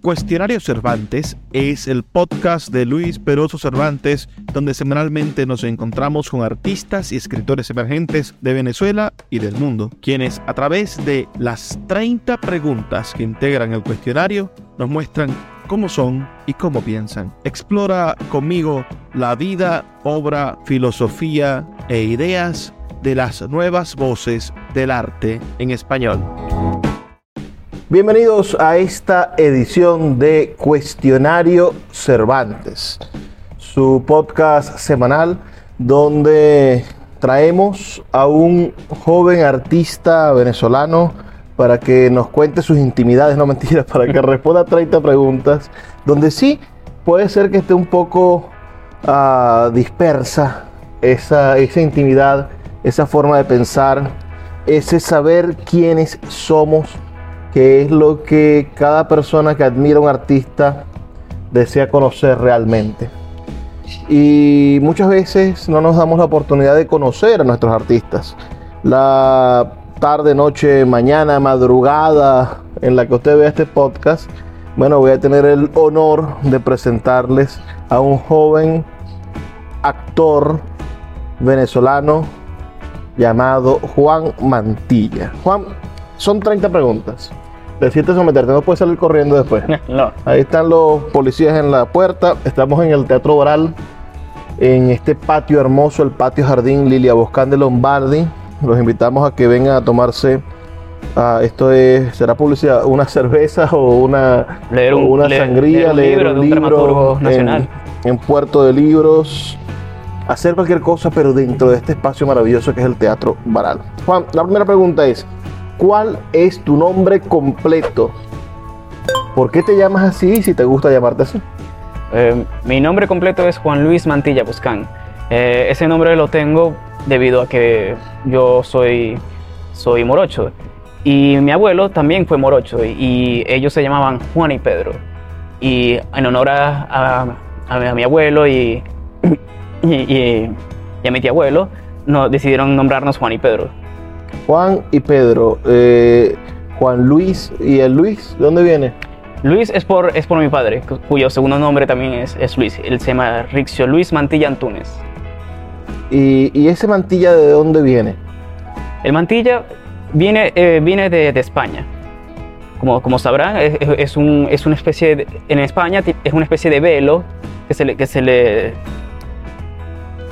Cuestionario Cervantes es el podcast de Luis Peroso Cervantes, donde semanalmente nos encontramos con artistas y escritores emergentes de Venezuela y del mundo, quienes a través de las 30 preguntas que integran el cuestionario nos muestran cómo son y cómo piensan. Explora conmigo la vida, obra, filosofía e ideas de las nuevas voces del arte en español. Bienvenidos a esta edición de Cuestionario Cervantes, su podcast semanal donde traemos a un joven artista venezolano para que nos cuente sus intimidades, no mentiras, para que responda 30 preguntas, donde sí puede ser que esté un poco uh, dispersa esa, esa intimidad, esa forma de pensar, ese saber quiénes somos que es lo que cada persona que admira a un artista desea conocer realmente. Y muchas veces no nos damos la oportunidad de conocer a nuestros artistas. La tarde, noche, mañana, madrugada en la que usted vea este podcast, bueno, voy a tener el honor de presentarles a un joven actor venezolano llamado Juan Mantilla. Juan, son 30 preguntas decirte someterte, no puedes salir corriendo después. no. Ahí están los policías en la puerta. Estamos en el Teatro Oral, en este patio hermoso, el patio Jardín Lilia Boscán de Lombardi. Los invitamos a que vengan a tomarse. Ah, esto es, será publicidad, una cerveza o una, leer una sangría, leer un libro, nacional. En, Puerto de Libros, hacer cualquier cosa, pero dentro de este espacio maravilloso que es el Teatro Baral. Juan, la primera pregunta es, ¿Cuál es tu nombre completo? ¿Por qué te llamas así si te gusta llamarte así? Eh, mi nombre completo es Juan Luis Mantilla Buscán. Eh, ese nombre lo tengo debido a que yo soy, soy morocho. Y mi abuelo también fue morocho y ellos se llamaban Juan y Pedro. Y en honor a, a, mi abuelo y, y, a mi tío abuelo, decidieron nombrarnos Juan y Pedro. Juan y Pedro. Eh, Juan Luis y el Luis, ¿de dónde viene? Luis es por, es por mi padre, cuyo segundo nombre también es, es Luis. Él se llama Rixio Luis Mantilla Antunes. ¿Y, ese Mantilla de dónde viene? El Mantilla viene, eh, viene de, España. Como, como sabrán, es, un, es, una especie de, en España es una especie de velo que se le, que se le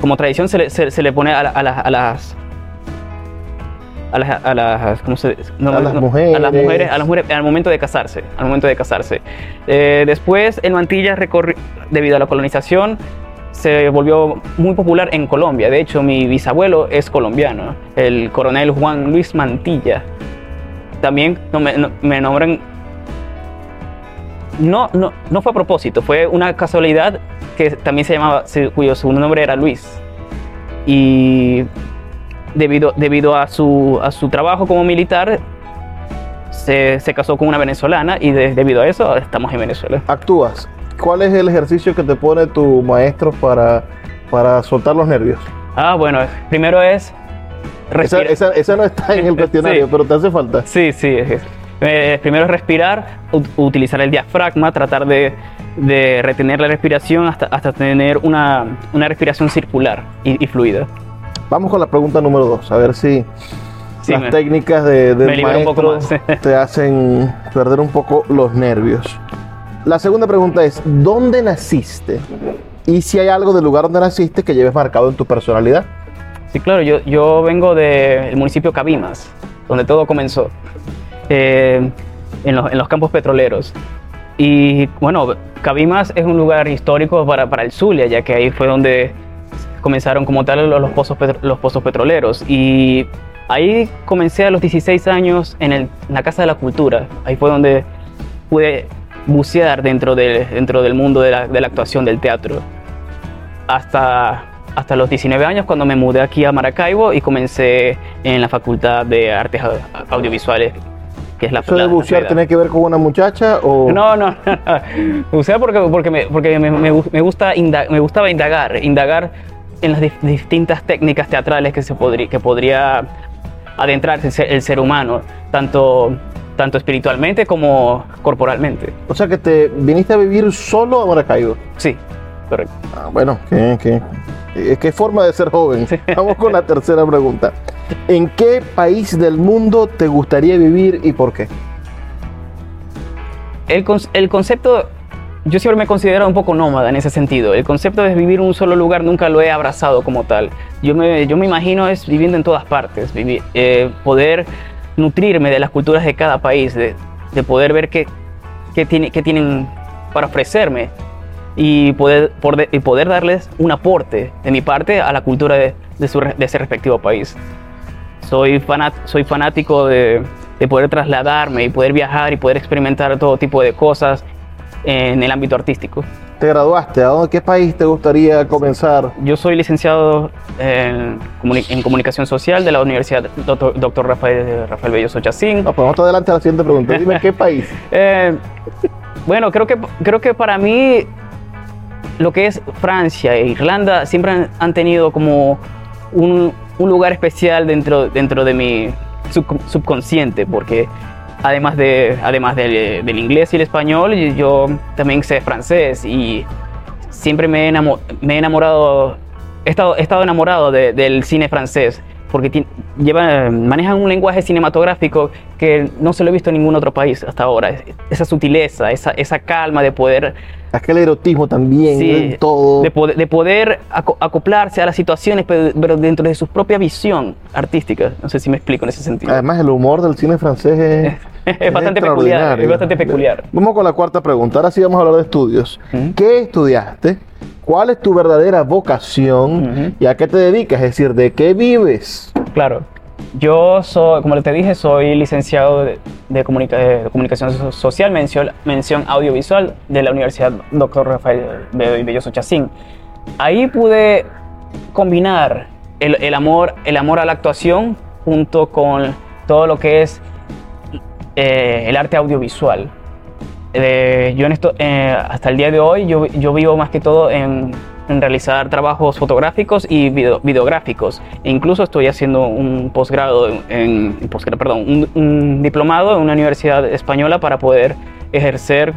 como tradición se le, se, le pone a, a las a las, a las, ¿cómo se, a las mujeres. A las mujeres, a las mujeres al momento de casarse, al momento de casarse. Eh, después el mantilla debido a la colonización se volvió muy popular en Colombia. De hecho, mi bisabuelo es colombiano, el coronel Juan Luis Mantilla. También me, me nombran no, no, no fue a propósito, fue una casualidad que también se llamaba, cuyo segundo nombre era Luis. Y debido, debido a, su, a su trabajo como militar, se, se casó con una venezolana y debido a eso estamos en Venezuela. ¿Actúas? ¿Cuál es el ejercicio que te pone tu maestro para, para soltar los nervios? Ah, bueno, primero es... Esa, esa, no está en el cuestionario, pero te hace falta. Sí, sí. Eh, primero es respirar, utilizar el diafragma, tratar de, de, retener la respiración hasta, hasta tener una, una respiración circular y, y fluida. Vamos con la pregunta número dos, a ver si las técnicas de, del maestro te hacen perder un poco los nervios. La segunda pregunta es, ¿dónde naciste? Y si hay algo del lugar donde naciste que lleves marcado en tu personalidad. Sí, claro, yo, yo vengo del municipio Cabimas, donde todo comenzó, eh, en, los, en, los, campos petroleros. Y bueno, Cabimas es un lugar histórico para, para el Zulia, ya que ahí fue donde comenzaron como tal los, pozos, los pozos petroleros. Y ahí comencé a los 16 años en, la Casa de la Cultura. Ahí fue donde pude bucear dentro, de, dentro del mundo de la, de la, actuación del teatro. Hasta, hasta los 19 años cuando me mudé aquí a Maracaibo y comencé en la Facultad de Artes Audiovisuales. Que es la, ¿Eso de bucear tiene que ver con una muchacha o...? No, no, bucear porque, porque, me, porque me, me, gusta me gustaba indagar, indagar en las distintas técnicas teatrales que, se podría, que podría adentrarse el ser humano, tanto tanto espiritualmente como corporalmente. O sea que te viniste a vivir solo a Maracaibo. Sí, correcto. Ah, bueno, ¿qué, qué, qué- qué forma de ser joven? Vamos con la tercera pregunta. ¿En qué país del mundo te gustaría vivir y por qué? El, con- el concepto, yo siempre me he considerado un poco nómada en ese sentido. El concepto de vivir en un solo lugar nunca lo he abrazado como tal. Yo me, yo me imagino es viviendo en todas partes, vivi- eh, poder nutrirme de las culturas de cada país, de, de poder ver qué, qué, tiene, qué tienen para ofrecerme y poder, por- y poder darles un aporte de mi parte a la cultura de, de su de ese respectivo país. Soy, fanat- soy fanático de, de poder trasladarme y poder viajar y poder experimentar todo tipo de cosas en el ámbito artístico. ¿Te graduaste? ¿A dónde, qué país te gustaría comenzar? Yo soy licenciado en, comuni- en comunicación social de la Universidad Dr. Dr. Rafael, Rafael Belloso Chacín. No, pues vamos adelante a la siguiente pregunta. Dime qué país. Eh, bueno, creo que, creo que para mí lo que es Francia e Irlanda siempre han, han tenido como un, un lugar especial dentro, dentro de mi sub- subconsciente, porque además, de, además del, inglés y el español, yo también sé francés y siempre me he, enamorado, he estado, enamorado de- del cine francés, porque ti- lleva, manejan un lenguaje cinematográfico que no se lo he visto en ningún otro país hasta ahora. Es- Esa sutileza, esa, esa calma de poder Aquel erotismo también, Sí, todo. de, poder, de poder aco- acoplarse a las situaciones, pero, pero dentro de su propia visión artística. No sé si me explico en ese sentido. Además, el humor del cine francés es, es bastante peculiar, es bastante peculiar. Vamos con la cuarta pregunta. Ahora sí vamos a hablar de estudios. ¿Qué estudiaste? ¿Cuál es tu verdadera vocación? ¿Y a qué te dedicas? Es decir, ¿de qué vives? Claro. Yo soy, como te dije, soy licenciado de, de comunica- de comunicación so- social, mención, mención audiovisual de la Universidad Dr. Rafael Be- Belloso Chacín. Ahí pude combinar el, el amor, el amor a la actuación junto con todo lo que es eh, el arte audiovisual. Eh, yo en esto, eh, hasta el día de hoy, yo, yo vivo más que todo en, en realizar trabajos fotográficos y video- videográficos. E incluso estoy haciendo un posgrado, en, en- perdón, un, un diplomado en una universidad española para poder ejercer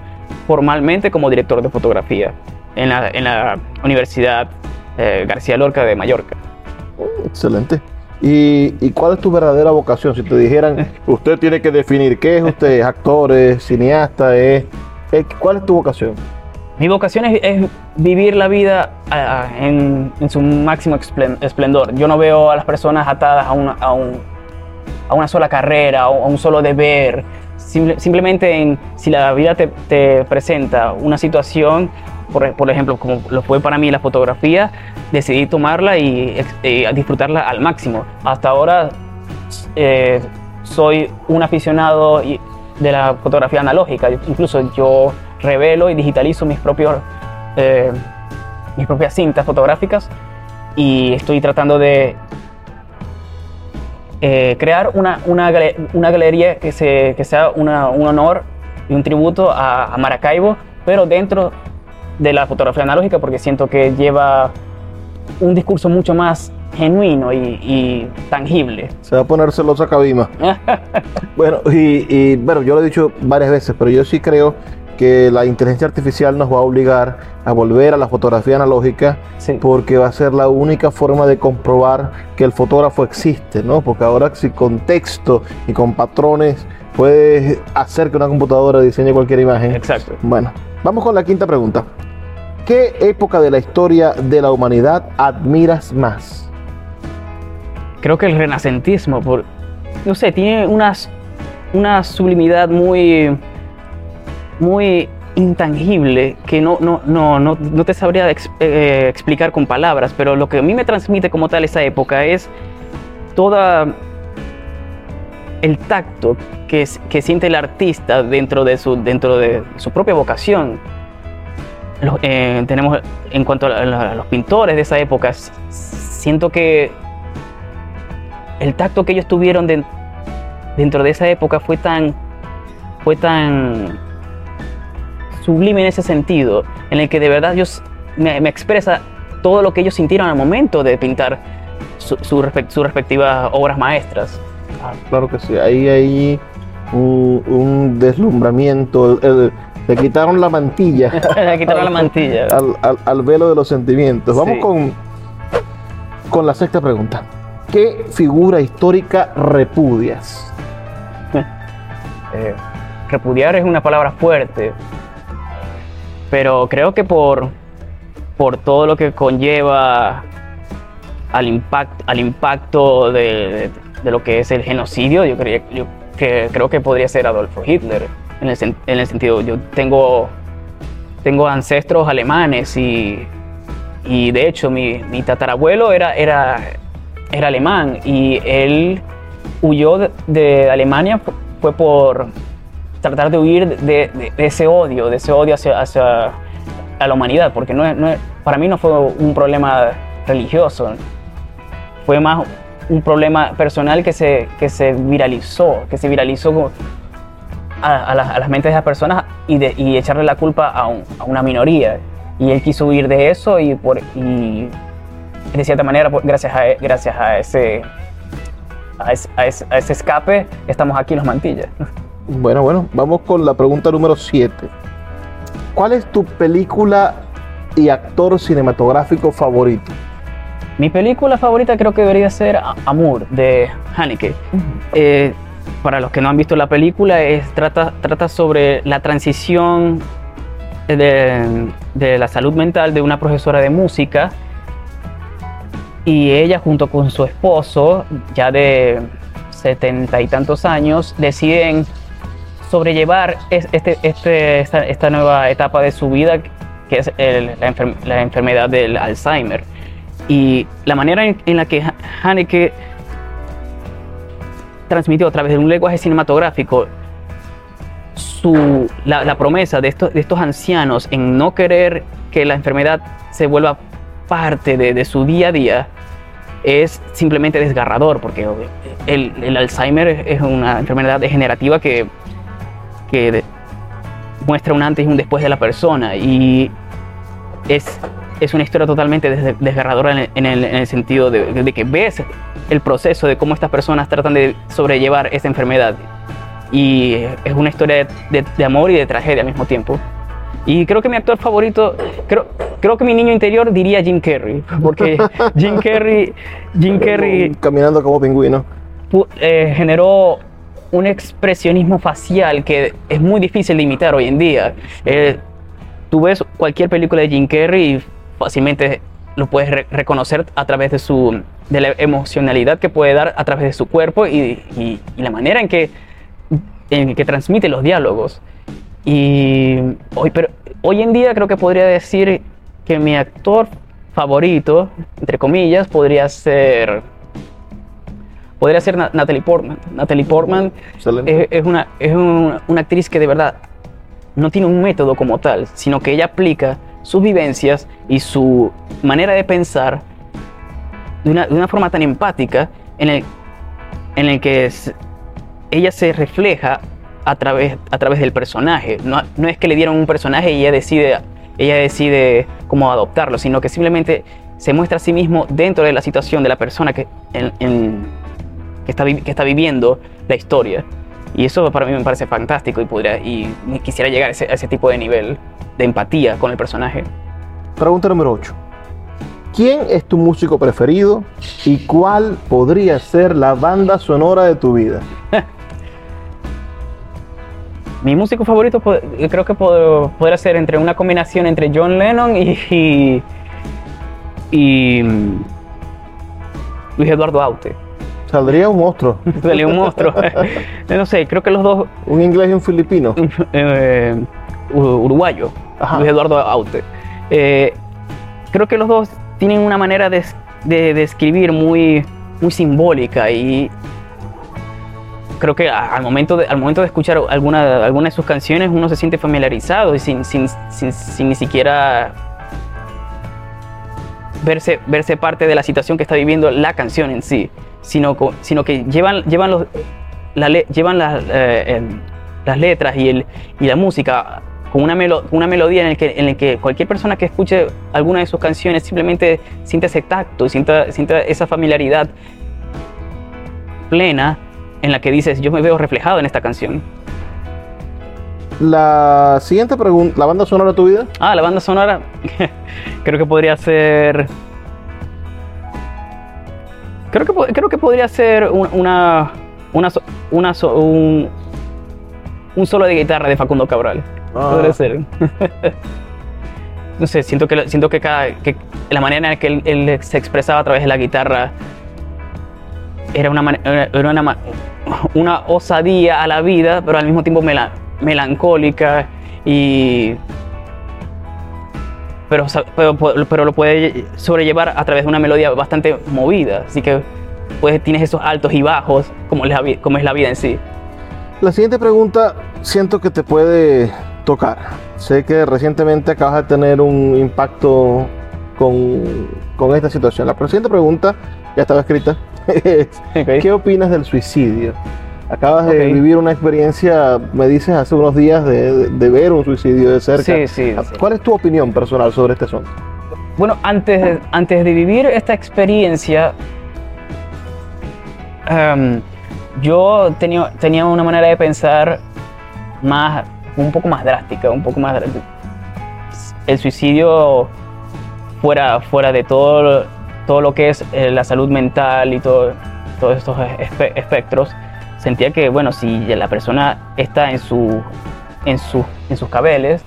formalmente como director de fotografía en la, en la Universidad eh, García Lorca de Mallorca. Excelente. ¿Y, y cuál es tu verdadera vocación? Si te dijeran, usted tiene que definir qué es usted, ¿Es actor, es cineasta, es... es- ¿Cuál es tu vocación? Mi vocación es, es vivir la vida ah, en, en su máximo esplendor. Yo no veo a las personas atadas a una, a un- a una sola carrera o a un solo deber. Simple- simplemente en, si la vida te, te presenta una situación, por, por ejemplo, como lo fue para mí la fotografía, decidí tomarla y, disfrutarla al máximo. Hasta ahora eh, soy un aficionado de la fotografía analógica. Incluso yo revelo y digitalizo mis, propios, eh, mis propias cintas fotográficas y estoy tratando de eh, crear una, una, una galería que, se, que sea un honor y un tributo a, a Maracaibo, pero dentro de la fotografía analógica porque siento que lleva un discurso mucho más genuino y, y tangible. Se va a poner celosa Cabima. Bueno, y, y, bueno, yo lo he dicho varias veces, pero yo sí creo que la inteligencia artificial nos va a obligar a volver a la fotografía analógica Sí. porque va a ser la única forma de comprobar que el fotógrafo existe, ¿no? Porque ahora si con texto y con patrones puedes hacer que una computadora diseñe cualquier imagen. Exacto. Bueno, vamos con la quinta pregunta. ¿Qué época de la historia de la humanidad admiras más? creo que el renacentismo, por, no sé, tiene unas, una sublimidad muy, muy intangible que no, no, no, no, no te sabría ex- eh, explicar con palabras, pero lo que a mí me transmite como tal esa época es toda el tacto que, que siente el artista dentro de su, dentro de su propia vocación. Eh, tenemos en cuanto a, los pintores de esa época, siento que el tacto que ellos tuvieron den- dentro de esa época fue tan, fue tan sublime en ese sentido, en el que de verdad ellos me, expresa todo lo que ellos sintieron al momento de pintar su- su respec- sus respectivas obras maestras. Ah, claro que sí, ahí, ahí un, un deslumbramiento. Le quitaron la mantilla. Le quitaron la mantilla. al, al- al velo de los sentimientos. Vamos Sí. con, con la sexta pregunta. ¿Qué figura histórica repudias? Eh, repudiar es una palabra fuerte, pero creo que por, por todo lo que conlleva al, impact, al impacto de, de lo que es el genocidio, yo, creía- yo que, creo que podría ser Adolfo Hitler, en el, en el sentido, yo tengo, tengo ancestros alemanes y, y de hecho mi, mi tatarabuelo era, era, era alemán y él huyó de, Alemania fu- fue por tratar de huir de, ese odio, de ese odio hacia, hacia la humanidad, porque no no para mí no fue un problema religioso, fue más un problema personal que se, que se viralizó, que se viralizó a, a las, a las mentes de las personas y, de- y echarle la culpa a, un- a una minoría. Y él quiso huir de eso y, por, y de cierta manera, gracias a, gracias a ese, a ese, a ese- a ese escape, estamos aquí en los mantillas. Bueno, bueno, vamos con la pregunta número 7. ¿Cuál es tu película y actor cinematográfico favorito? Mi película favorita creo que debería ser Amour de Haneke. Eh, para los que no han visto la película, es, trata, trata sobre la transición de, de la salud mental de una profesora de música y ella junto con su esposo, ya de setenta y tantos años, deciden sobrellevar es- este, este- esta, esta nueva etapa de su vida que es el- la, enfer- la enfermedad del Alzheimer. Y la manera en, en la que Ha- Haneke transmitió a través de un lenguaje cinematográfico su, la, promesa de estos, de estos ancianos en no querer que la enfermedad se vuelva parte de, su día a día es simplemente desgarrador, porque el, el Alzheimer es una enfermedad degenerativa que, que muestra un antes y un después de la persona y es, es una historia totalmente des- desgarradora en el sentido de, de que ves el proceso de cómo estas personas tratan de sobrellevar esta enfermedad y es una historia de, de- de amor y de tragedia al mismo tiempo. Y creo que mi actor favorito, creo, creo que mi niño interior diría Jim Carrey, porque Jim Carrey, Jim Carrey Caminando como pingüino. eh, generó un expresionismo facial que es muy difícil de imitar hoy en día. Eh, tú ves cualquier película de Jim Carrey y fácilmente lo puedes re- reconocer a través de su de la emocionalidad que puede dar a través de su cuerpo y, y- y la manera en que en que transmite los diálogos. Y hoy, pero hoy en día creo que podría decir que mi actor favorito, entre comillas, podría ser podría ser Na- Natalie Portman. Natalie Portman es, es una, es un- una actriz que de verdad no tiene un método como tal, sino que ella aplica sus vivencias y su manera de pensar de una, de una forma tan empática en el, en el que ella se refleja a través, a través del personaje. No, no es que le dieron un personaje y ella decide, ella decide cómo adoptarlo, sino que simplemente se muestra a sí mismo dentro de la situación de la persona que, en- en- que, está, que está viviendo la historia. Y eso para mí me parece fantástico y, podría, y quisiera llegar a ese tipo de nivel de empatía con el personaje. Pregunta número 8. ¿Quién es tu músico preferido y cuál podría ser la banda sonora de tu vida? Mi músico favorito po- creo que pod- podrá ser entre una combinación entre John Lennon y, y, y, mm, Luis Eduardo Aute. Saldría un monstruo, Salió un monstruo. no sé, creo que los dos un inglés y un filipino. eh, uruguayo, Ajá. Luis Eduardo Aute. Eh, creo que los dos tienen una manera de, de- de escribir muy, muy simbólica y creo que al momento de, al momento de escuchar alguna, alguna de sus canciones uno se siente familiarizado y sin, sin, sin- sin ni siquiera verse, verse parte de la situación que está viviendo la canción en sí, sino, sino que llevan, llevan, los, la llevan las, eh, las letras y, el, y la música con una, melo- una melodía en el, que, en el que cualquier persona que escuche alguna de sus canciones simplemente siente ese tacto, sienta, sienta esa familiaridad plena en la que dices, yo me veo reflejado en esta canción. La siguiente pregunta, ¿la banda sonora de tu vida? Ah, la banda sonora, creo que podría ser... Creo que, creo que podría ser un- una, una, una so- un, un solo de guitarra de Facundo Cabral. Ah. Podría ser. no sé, siento que, siento que, cada, que la manera en la que él, él se expresaba a través de la guitarra era una, era una, una osadía a la vida, pero al mismo tiempo mela- melancólica y... Pero, pero, pero lo puede sobrellevar a través de una melodía bastante movida, así que pues, tienes esos altos y bajos como, la como es la vida en sí. La siguiente pregunta siento que te puede tocar. Sé que recientemente acabas de tener un impacto con, con esta situación. La siguiente pregunta ya estaba escrita. es, Ok. ¿Qué opinas del suicidio? Acabas de vivir una experiencia, me dices hace unos días, de, de ver un suicidio de cerca. Sí, sí, sí. ¿Cuál es tu opinión personal sobre este asunto? Bueno, antes de, antes de vivir esta experiencia, em, yo tenía, tenía una manera de pensar más, un poco más drástica, un poco más. El suicidio fuera, fuera de todo, todo lo que es eh, la salud mental y todo, todos estos espe- espectros, sentía que, bueno, si la persona está en, su, en, su, en sus cabeles,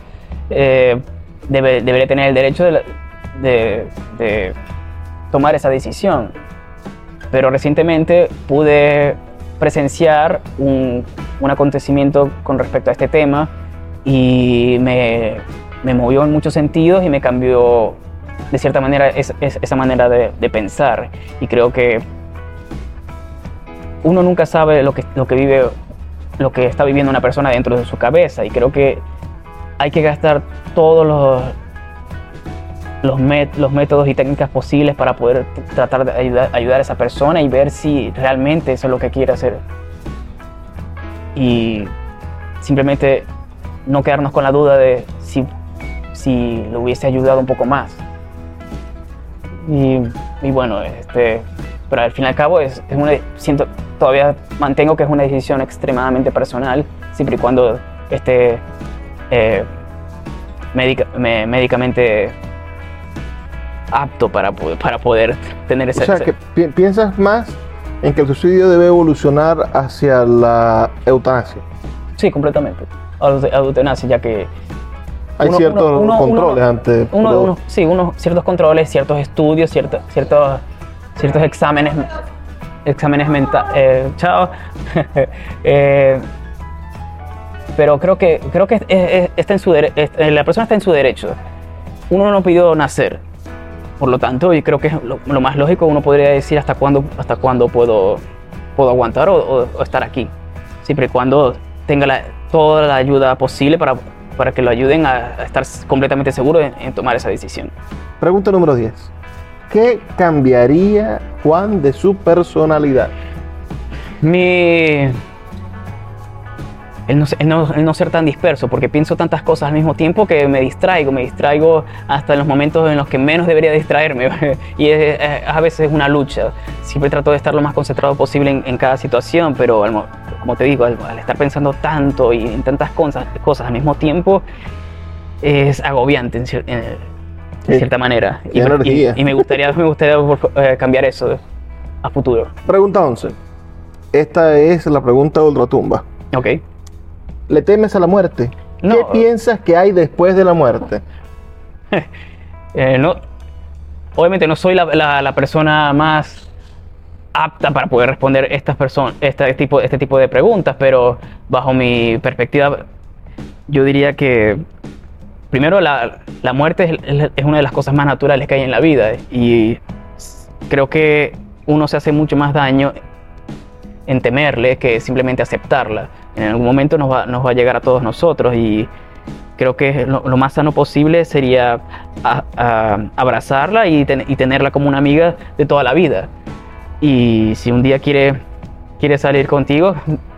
eh, debe- debería tener el derecho de, de- de tomar esa decisión. Pero recientemente pude presenciar un, un acontecimiento con respecto a este tema y me, me movió en muchos sentidos y me cambió de cierta manera es- es- esa manera de, de pensar. Y creo que uno nunca sabe lo que, lo que vive, lo que está viviendo una persona dentro de su cabeza. Y creo que hay que gastar todos los, los, los métodos y técnicas posibles para poder tratar de ayudar, ayudar a esa persona y ver si realmente eso es lo que quiere hacer. Y simplemente no quedarnos con la duda de si, si lo hubiese ayudado un poco más. Y, bueno, este, pero al fin y al cabo es, es una, siento, todavía mantengo que es una decisión extremadamente personal, siempre y cuando esté eh, médica- me- médicamente apto para, para poder tener O ese... sea, ese- que pi- piensas más en que el suicidio debe evolucionar hacia la eutanasia. Sí, completamente. A la eutanasia, ya que Hay Uno- ciertos uno- uno- controles uno- ante... uno, sí, unos ciertos controles, ciertos estudios, ciertos, ciertos, ciertos exámenes, exámenes mentales. chao. Eh, pero creo que, creo que es- es- está en su eh, la persona está en su derecho. Uno no pidió nacer. Por lo tanto, yo creo que es lo, lo más lógico, uno podría decir hasta cuándo, hasta cuándo puedo, puedo aguantar o, o- o estar aquí. Siempre y cuando tenga la- toda la ayuda posible para, para que lo ayuden a, a estar completamente seguro en, en tomar esa decisión. Pregunta número 10. ¿Qué cambiaría Juan de su personalidad? Mi. El no, el no- el no ser tan disperso, porque pienso tantas cosas al mismo tiempo que me distraigo, me distraigo hasta en los momentos en los que menos debería distraerme. y es- es- a veces es una lucha. Siempre trato de estar lo más concentrado posible en, en cada situación, pero al como te digo, al, al estar pensando tanto y en tantas cosas, cosas al mismo tiempo, es agobiante en, cier- en- en Sí. cierta manera. Y energía. y me gustaría, me gustaría eh, cambiar eso a futuro. Pregunta 11. Esta es la pregunta de ultratumba. Ok. ¿Le temes a la muerte? ¿Qué piensas que hay después de la muerte? Eh, no, obviamente no soy la, la- la persona más apta para poder responder estas personas, este tipo, este tipo de preguntas, pero bajo mi perspectiva, yo diría que primero la, la muerte es- es una de las cosas más naturales que hay en la vida y creo que uno se hace mucho más daño en temerle que simplemente aceptarla. En algún momento nos va, nos va a llegar a todos nosotros y creo que lo, lo más sano posible sería a- a- abrazarla y, ten- y tenerla como una amiga de toda la vida. Y si un día quiere, quiere salir contigo,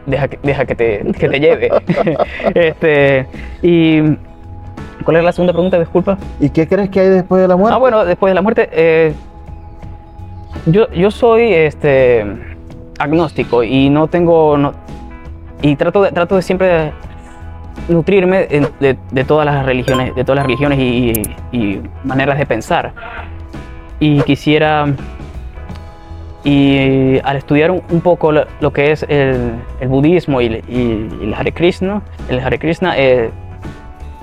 deja que, deja que, te, que te lleve. este, y, ¿Cuál es la segunda pregunta? Disculpa. ¿Y qué crees que hay después de la muerte? Ah, bueno, después de la muerte, eh, yo, yo soy, este, agnóstico y no tengo... no- y trato de, trato de siempre nutrirme en- de, de todas las religiones, de todas las religiones y, y maneras de pensar. Y quisiera, y al estudiar un, un poco lo, lo que es el, el budismo y, y- y el Hare Krishna, el Hare Krishna, eh,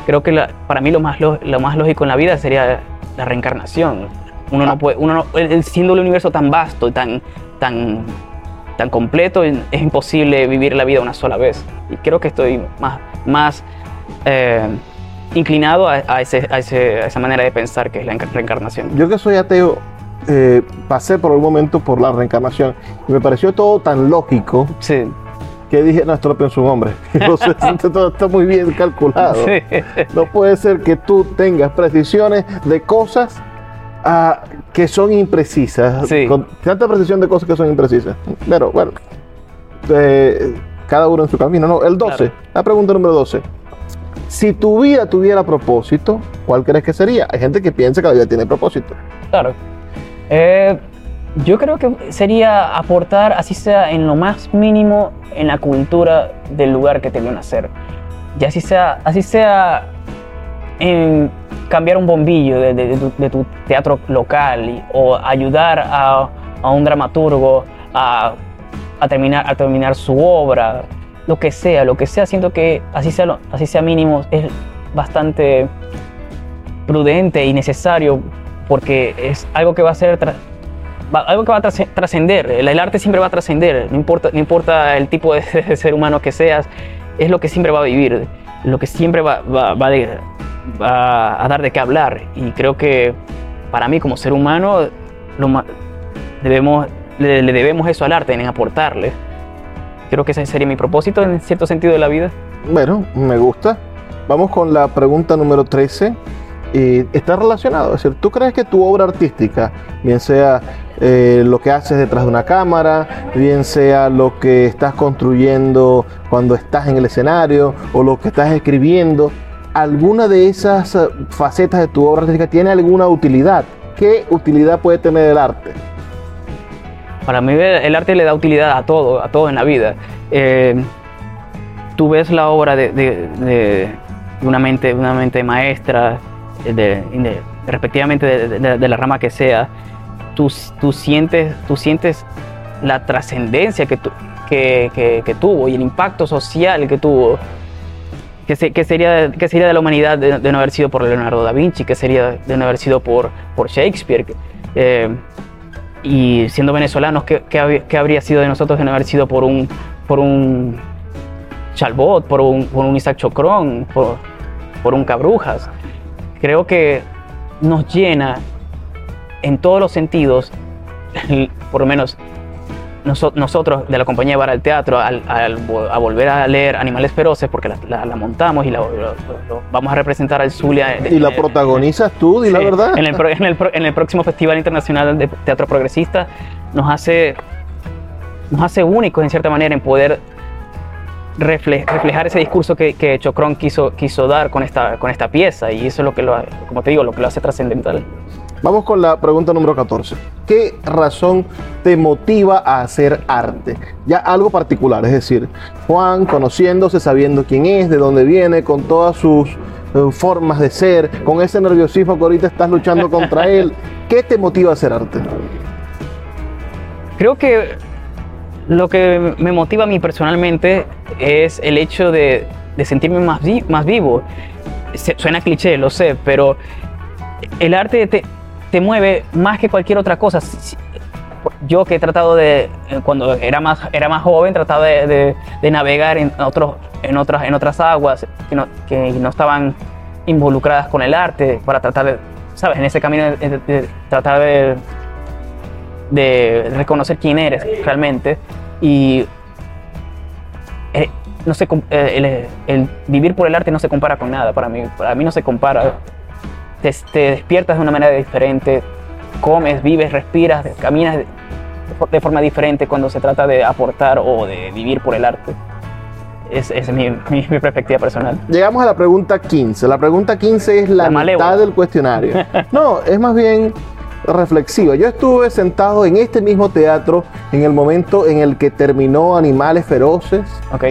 creo que la- para mí lo más, lo, lo más lógico en la vida sería la reencarnación. Uno no puede, uno no- siendo el universo tan vasto y tan, tan, tan completo, es imposible vivir la vida una sola vez. Y creo que estoy más, más eh, inclinado a, a ese- a ese- a esa manera de pensar que es la enca- reencarnación. Yo que soy ateo, eh, pasé por un momento por la reencarnación y me pareció todo tan lógico Sí, que dije, no, esto lo pensó un hombre. Entonces, esto todo está muy bien calculado. sí. No puede ser que tú tengas precisiones de cosas ah, que son imprecisas. Sí. Con tanta precisión de cosas que son imprecisas. Pero bueno, eh, cada uno en su camino. No, el 12, Claro. la pregunta número 12. Si tu vida tuviera propósito, ¿cuál crees que sería? Hay gente que piensa que la vida tiene propósito. Claro. Eh, yo creo que sería aportar, así sea en lo más mínimo, en la cultura del lugar que te vio nacer. Y así sea, así sea en cambiar un bombillo de, tu, teatro local o ayudar a, un dramaturgo a, terminar, a terminar su obra, lo que sea, lo que sea, siento que así sea, mínimo, es bastante prudente y necesario porque es algo que va a ser algo que va a trasce- trascender el, arte siempre va a trascender no importa el tipo de, ser humano que seas es lo que siempre va a vivir lo que siempre va, va- va va a dar de qué hablar y creo que para mí como ser humano lo debemos le, debemos eso al arte en aportarle creo que ese sería mi propósito en cierto sentido de la vida Bueno, me gusta. Vamos con la pregunta número 13. Y está relacionado. Es decir, ¿tú crees que tu obra artística, bien sea eh, lo que haces detrás de una cámara, bien sea lo que estás construyendo cuando estás en el escenario o lo que estás escribiendo, alguna de esas eh, facetas de tu obra artística tiene alguna utilidad? ¿Qué utilidad puede tener el arte? Para mí el arte le da utilidad a todo, a todo en la vida. Eh, tú ves la obra de, una, mente, una mente maestra, respectivamente de, la rama que sea, tú, tú sientes, tú sientes la trascendencia que, tu- que- que tuvo y el impacto social que tuvo. ¿Qué, se- qué sería, qué sería de la humanidad de, de no haber sido por Leonardo da Vinci? ¿Qué sería de no haber sido por, por Shakespeare? Eh, y siendo venezolanos, ¿qué, qué qué habría sido de nosotros de no haber sido por un, por un Chalbot, por un, por un Isaac Chocrón, por, por un Cabrujas? Creo que nos llena en todos los sentidos, por lo menos nosotros de la compañía Vara del Teatro, al, al a volver a leer Animales Feroces, porque la, la- la montamos y la, vamos a representar al Zulia. Y la eh, protagonizas tú, di la Sí, verdad. En el, en el en el próximo Festival Internacional de Teatro Progresista nos hace, nos hace únicos en cierta manera en poder refle- reflejar ese discurso que, que Chocrón quiso, quiso dar con esta, con esta pieza y eso es lo que lo, como te digo, lo que lo hace trascendental. Vamos con la pregunta número 14. ¿Qué razón te motiva a hacer arte? Ya algo particular, es decir, Juan conociéndose, sabiendo quién es, de dónde viene, con todas sus eh, formas de ser, con ese nerviosismo que ahorita estás luchando contra él. ¿Qué te motiva a hacer arte? Creo que lo que me motiva a mí personalmente es el hecho de, de sentirme más, vi- más vivo. Se- Suena cliché, lo sé, pero el arte te, te mueve más que cualquier otra cosa. Yo que he tratado de, eh, cuando era más, era más joven, trataba de, de- navegar en, otros, en, otras, en otras aguas que no, que no estaban involucradas con el arte para tratar de, ¿sabes? En ese camino tratar de de reconocer quién eres realmente y eh, no se eh, el, el vivir por el arte no se compara con nada para mí para mí no se compara te, te despiertas de una manera diferente comes vives respiras caminas de, de forma diferente cuando se trata de aportar o de vivir por el arte es, esa es mi, mi- mi perspectiva personal Llegamos a la pregunta 15. La pregunta 15 es la, La mitad del cuestionario. No, es más bien reflexiva. Yo estuve sentado en este mismo teatro en el momento en el que terminó Animales Feroces. Ok.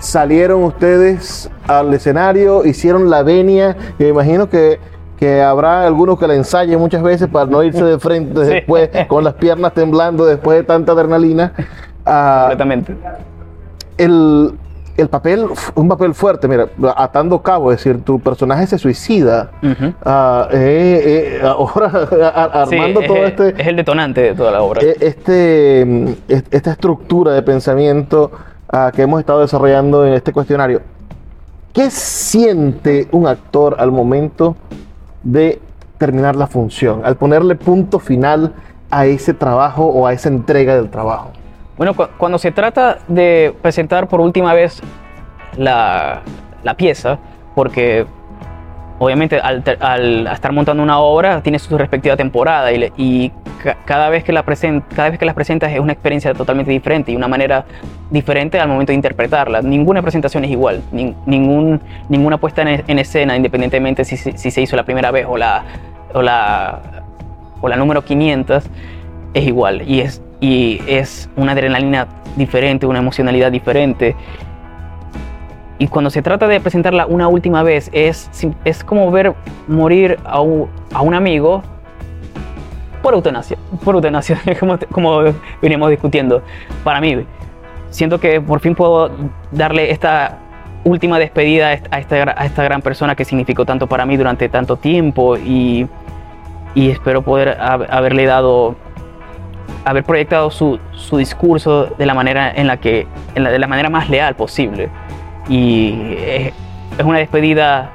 Salieron ustedes al escenario, hicieron la venia. y me imagino que, que habrá algunos que la ensayen muchas veces para no irse de frente Sí. después, con las piernas temblando después de tanta adrenalina. Ah, Completamente. el, el papel, un papel fuerte, mira, atando cabo, es decir, tu personaje se suicida. Ah, eh, eh, ahora a- armando todo este, es el detonante de toda la obra. eh, este, est- esta estructura de pensamiento ah, que hemos estado desarrollando en este cuestionario. ¿Qué siente un actor al momento de terminar la función, al ponerle punto final a ese trabajo o a esa entrega del trabajo? Bueno, cu- cuando se trata de presentar por última vez la, la pieza, porque obviamente al, estar montando una obra tiene su respectiva temporada y, cada, vez que la presen- cada vez que las presentas es una experiencia totalmente diferente y una manera diferente al momento de interpretarla. Ninguna presentación es igual, nin- ningún, ninguna puesta en, en escena, independientemente si, se- si se hizo la primera vez o la, o la, o la número 500, es igual y es, y es una adrenalina diferente, una emocionalidad diferente. Y cuando se trata de presentarla una última vez, es, es como ver morir a un, a un amigo por eutanasia, por eutanasia, como, como venimos discutiendo. Para mí, siento que por fin puedo darle esta última despedida a esta, a esta, gran persona que significó tanto para mí durante tanto tiempo y, y espero poder hab- haberle dado haber proyectado su, su discurso de la manera en la que en la, de la manera más leal posible y es, es una despedida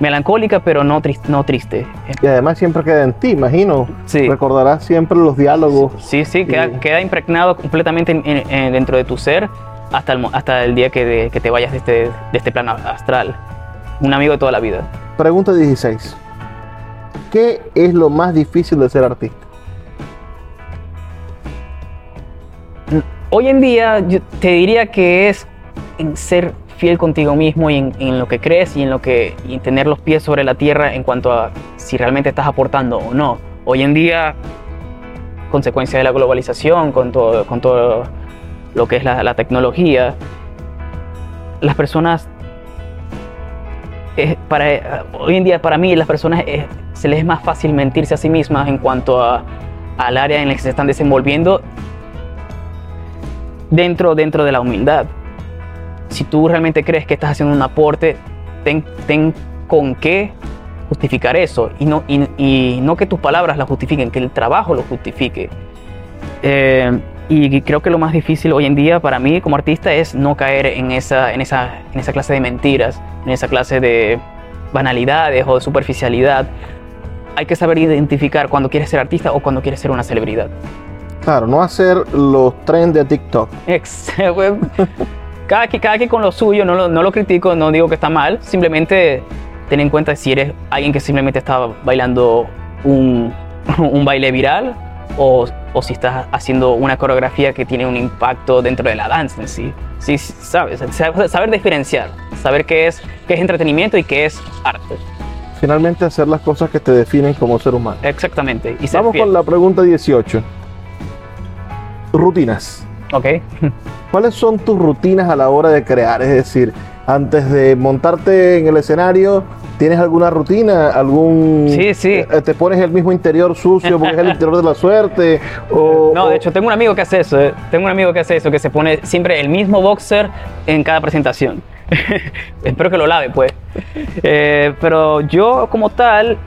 melancólica pero no triste no triste Y además siempre queda en ti, imagino. Sí. Recordarás siempre los diálogos. sí sí queda, queda impregnado completamente en- en- en- dentro de tu ser hasta el, hasta el día que, de- que te vayas de este, de este plano astral un amigo de toda la vida Pregunta 16. ¿Qué es lo más difícil de ser artista? Hoy en día yo te diría que es en ser fiel contigo mismo y en, en lo que crees y en lo que y en tener los pies sobre la tierra en cuanto a si realmente estás aportando o no. Hoy en día, consecuencia de la globalización, con todo, con todo lo que es la, la tecnología, las personas eh, para, hoy en día para mí las personas eh, se les es más fácil mentirse a sí mismas en cuanto a, al área en la que se están desenvolviendo dentro, dentro de la humildad. Si tú realmente crees que estás haciendo un aporte, ten, ten con qué justificar eso y no, y, y no que tus palabras la justifiquen, que el trabajo lo justifique. Eh, y creo que lo más difícil hoy en día para mí como artista es no caer en esa, en esa, en esa clase de mentiras, en esa clase de banalidades o de superficialidad. Hay que saber identificar cuando quieres ser artista o cuando quieres ser una celebridad. Claro, no hacer los trends de TikTok. Ex- cada, quien- cada quien con lo suyo, no lo, no lo critico, no digo que está mal, simplemente ten en cuenta si eres alguien que simplemente está bailando un, un baile viral o, o si estás haciendo una coreografía que tiene un impacto dentro de la danza en sí. Sí, sabes, saber, diferenciar, saber qué es, qué es entretenimiento y qué es arte. Finalmente hacer las cosas que te definen como ser humano. Exactamente. Y Vamos con la pregunta 18. Rutinas. Ok. ¿Cuáles son tus rutinas a la hora de crear? Es decir, antes de montarte en el escenario, ¿tienes alguna rutina? ¿Algún Sí, sí. eh, ¿Te pones el mismo interior sucio porque es el interior de la suerte? O, No, de hecho, tengo un amigo que hace eso. eh. Tengo un amigo que hace eso, que se pone siempre el mismo boxer en cada presentación. Espero que lo lave, pues. Eh, pero yo, como tal,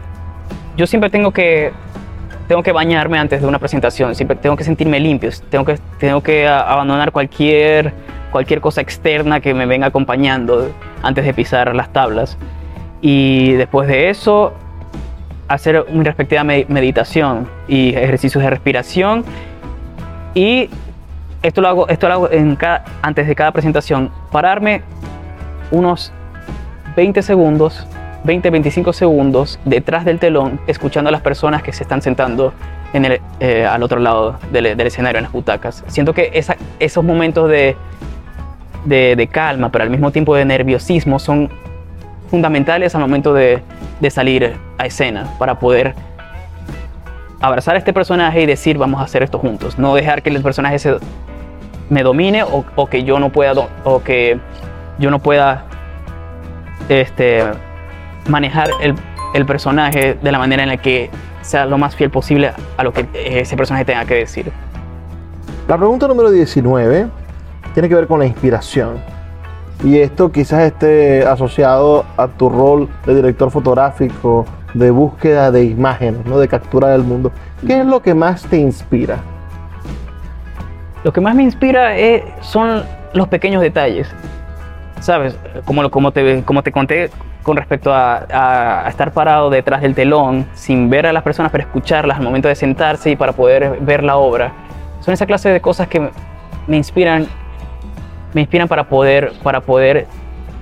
yo siempre tengo que, tengo que bañarme antes de una presentación. Siempre tengo que sentirme limpio. Tengo que, tengo que abandonar cualquier, cualquier cosa externa que me venga acompañando antes de pisar las tablas. Y después de eso, hacer mi respectiva me- meditación y ejercicios de respiración. Y esto lo hago, esto lo hago en cada- antes de cada presentación. Pararme unos 20 segundos, 20-25 segundos detrás del telón, escuchando a las personas que se están sentando en el, eh, al otro lado del, escenario, en las butacas. Siento que esos momentos de, de, calma, pero al mismo tiempo de nerviosismo, son fundamentales al momento de, de salir a escena para poder abrazar a este personaje y decir, vamos a hacer esto juntos. No dejar que el personaje se, me domine o, o que yo no pueda, o que yo no pueda este, manejar el, el personaje de la manera en la que sea lo más fiel posible a lo que ese personaje tenga que decir. La pregunta número 19 tiene que ver con la inspiración. Y esto quizás esté asociado a tu rol de director fotográfico, de búsqueda de imágenes, ¿no? de captura del mundo. ¿Qué es lo que más te inspira? Lo que más me inspira es- son los pequeños detalles. ¿Sabes? Como, como, te, como te conté con respecto a, a- estar parado detrás del telón, sin ver a las personas, pero escucharlas al momento de sentarse y para poder ver la obra. Son esa clase de cosas que me- inspiran, me inspiran para poder, para poder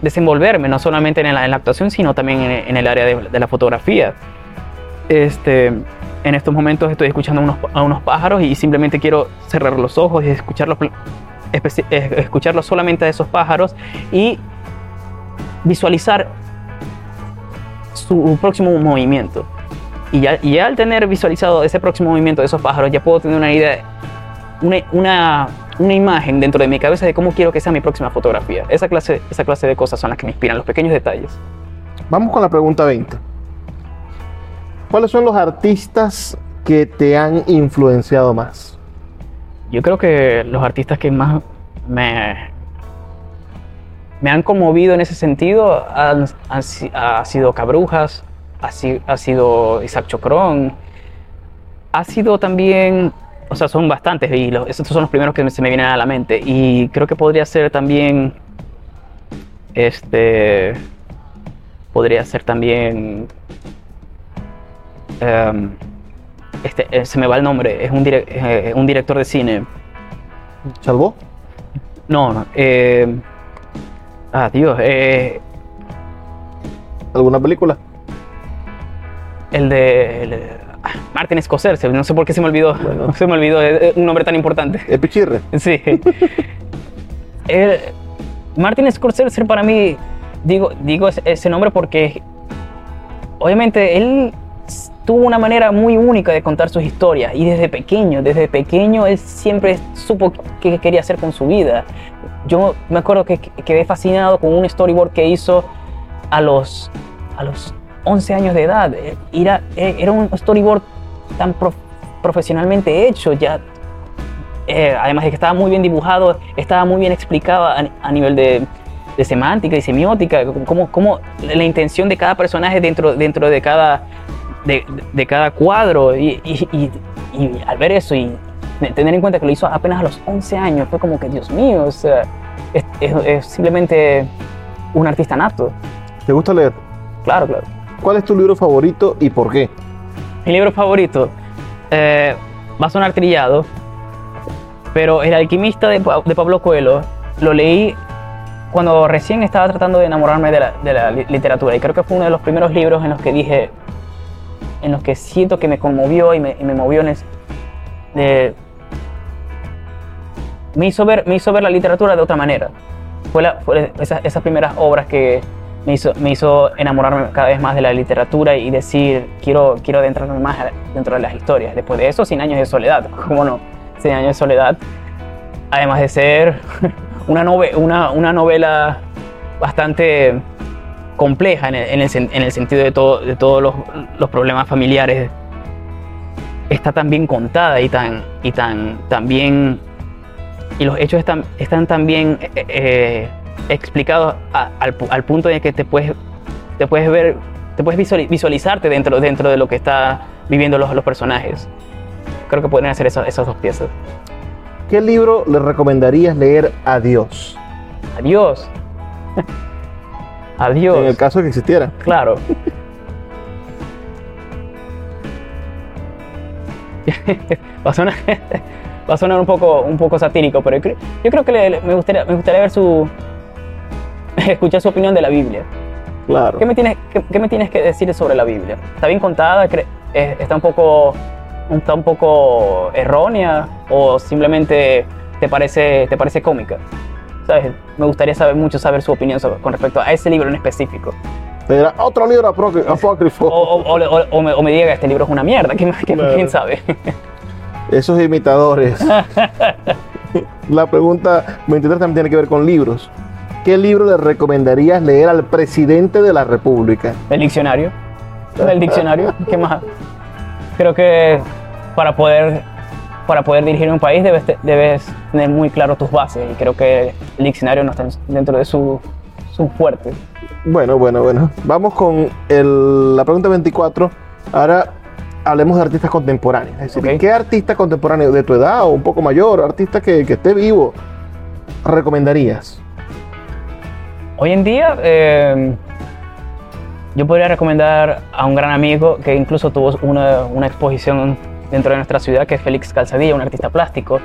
desenvolverme, no solamente en la, en la actuación, sino también en, en el área de, de la fotografía. Este, en estos momentos estoy escuchando unos, a unos pájaros y simplemente quiero cerrar los ojos y escucharlos, escucharlos solamente a esos pájaros y visualizar su próximo movimiento. Y ya, y ya al tener visualizado ese próximo movimiento de esos pájaros, ya puedo tener una idea, una, una, una imagen dentro de mi cabeza de cómo quiero que sea mi próxima fotografía. Esa clase, esa clase de cosas son las que me inspiran, los pequeños detalles. Vamos con la pregunta 20. ¿Cuáles son los artistas que te han influenciado más? Yo creo que los artistas que más me, me han conmovido en ese sentido han, han ha sido Cabrujas, ha, si- ha sido Isaac Chocrón, ha sido también, o sea, son bastantes y los- estos son los primeros que se me vienen a la mente. Y creo que podría ser también, este, podría ser también, em, este, eh, se me va el nombre, es un, direc- eh, un director de cine. ¿Salvó? No, no. Eh, ah, Dios. Eh, ¿Alguna película? el de. el de- ah, Martin Scorsese. No sé por qué se me olvidó. Bueno. Se me olvidó eh, un nombre tan importante. Epichirre. Sí. El- Martin Scorsese para mí, digo, digo ese, nombre porque obviamente él tuvo una manera muy única de contar sus historias y desde pequeño, desde pequeño él siempre supo qué quería hacer con su vida. Yo me acuerdo que que- quedé fascinado con un storyboard que hizo a los, a los 11 años de edad. Era, era un storyboard tan prof- profesionalmente hecho, ya eh, además de que estaba muy bien dibujado, estaba muy bien explicado a, a nivel de, de semántica y semiótica, como, como la intención de cada personaje dentro, dentro de, cada, de, de cada cuadro. Y, y- y- y al ver eso y tener en cuenta que lo hizo apenas a los 11 años, fue como que, Dios mío, o sea, es, es- es simplemente un artista nato. ¿Te gusta leer? Claro, claro. ¿Cuál es tu libro favorito y por qué? Mi libro favorito eh, va a sonar trillado, pero El alquimista de, Pa- de Pablo Coelho lo leí cuando recién estaba tratando de enamorarme de la, de la li- literatura y creo que fue uno de los primeros libros en los que dije, en los que siento que me conmovió y me, y me movió en es- de- me, hizo ver, me hizo ver la literatura de otra manera. Fue, la- fue esas, esas primeras obras que me hizo, me hizo enamorarme cada vez más de la literatura y decir, quiero, quiero adentrarme más dentro de las historias. Después de eso, Cien años de soledad. ¿Cómo no? Cien años de soledad. Además de ser una, nove- una, una novela bastante compleja en el, en el en el sentido de, todo, de todos los, los problemas familiares, está tan bien contada y tan, y tan, tan bien y los hechos están, están tan bien eh, eh, explicados a- al, al punto de que te puedes, te puedes ver, te puedes visuali- visualizarte dentro, dentro de lo que está viviendo los, los personajes. Creo que pueden hacer esas, esas dos piezas. ¿Qué libro le recomendarías leer a Dios? Adiós. En el caso de que existiera. Claro. va, a sonar, va a sonar un poco, un poco satírico, pero yo creo, que le- me, gustaría, me gustaría ver su. escuchar su opinión de la Biblia. Claro. ¿Qué me, tienes, qué, qué me tienes que decir sobre la Biblia? ¿Está bien contada? ¿Está un poco, está un poco errónea? ¿O simplemente te parece, te parece cómica? ¿Sabes? Me gustaría saber mucho saber su opinión sobre- con respecto a ese libro en específico. Te dirá, otro libro apócrifo. O, o- o- o me, o me diga que este libro es una mierda. ¿Quién, quién- Claro. quién sabe? Esos imitadores. La pregunta 23 también tiene que ver con libros. ¿Qué libro le recomendarías leer al presidente de la República? El diccionario. El diccionario. ¿Qué más? Creo que para poder, para poder dirigir un país debes, debes tener muy claro tus bases. Y creo que el diccionario no está en- dentro de su, su fuerte. Bueno, bueno, bueno. Vamos con el- la pregunta 24. Ahora hablemos de artistas contemporáneos. Es decir, Ok. ¿qué artista contemporáneo de tu edad o un poco mayor, artista que, que esté vivo, recomendarías? Hoy en día, eh, yo podría recomendar a un gran amigo que incluso tuvo una, una exposición dentro de nuestra ciudad, que es Félix Calzadilla, un artista plástico.